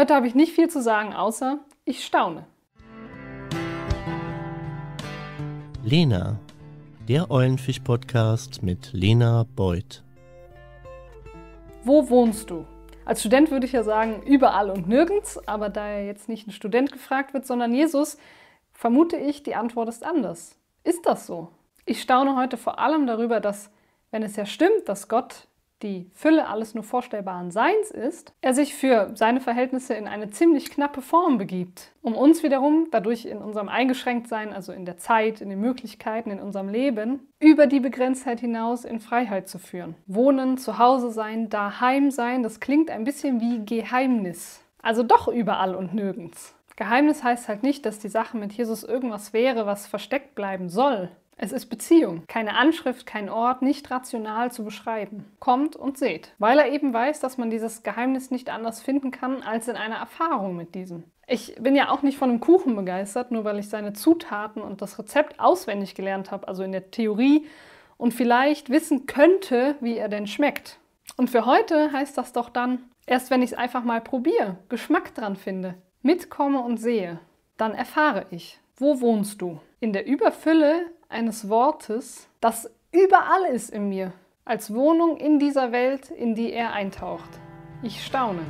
Heute habe ich nicht viel zu sagen, außer ich staune. Lena, der Eulenfisch-Podcast mit Lena Beuth. Wo wohnst du? Als Student würde ich ja sagen, überall und nirgends, aber da ja jetzt nicht ein Student gefragt wird, sondern Jesus, vermute ich, die Antwort ist anders. Ist das so? Ich staune heute vor allem darüber, dass, wenn es ja stimmt, dass Gott die Fülle alles nur vorstellbaren Seins ist, er sich für seine Verhältnisse in eine ziemlich knappe Form begibt, um uns wiederum dadurch in unserem Eingeschränktsein, also in der Zeit, in den Möglichkeiten, in unserem Leben, über die Begrenztheit hinaus in Freiheit zu führen. Wohnen, zu Hause sein, daheim sein, das klingt ein bisschen wie Geheimnis. Also doch überall und nirgends. Geheimnis heißt halt nicht, dass die Sache mit Jesus irgendwas wäre, was versteckt bleiben soll. Es ist Beziehung, keine Anschrift, kein Ort, nicht rational zu beschreiben. Kommt und seht, weil er eben weiß, dass man dieses Geheimnis nicht anders finden kann als in einer Erfahrung mit diesem. Ich bin ja auch nicht von einem Kuchen begeistert, nur weil ich seine Zutaten und das Rezept auswendig gelernt habe, also in der Theorie und vielleicht wissen könnte, wie er denn schmeckt. Und für heute heißt das doch dann, erst wenn ich es einfach mal probiere, Geschmack dran finde, mitkomme und sehe, dann erfahre ich, wo wohnst du? In der Überfülle eines Wortes, das überall ist in mir, als Wohnung in dieser Welt, in die er eintaucht. Ich staune.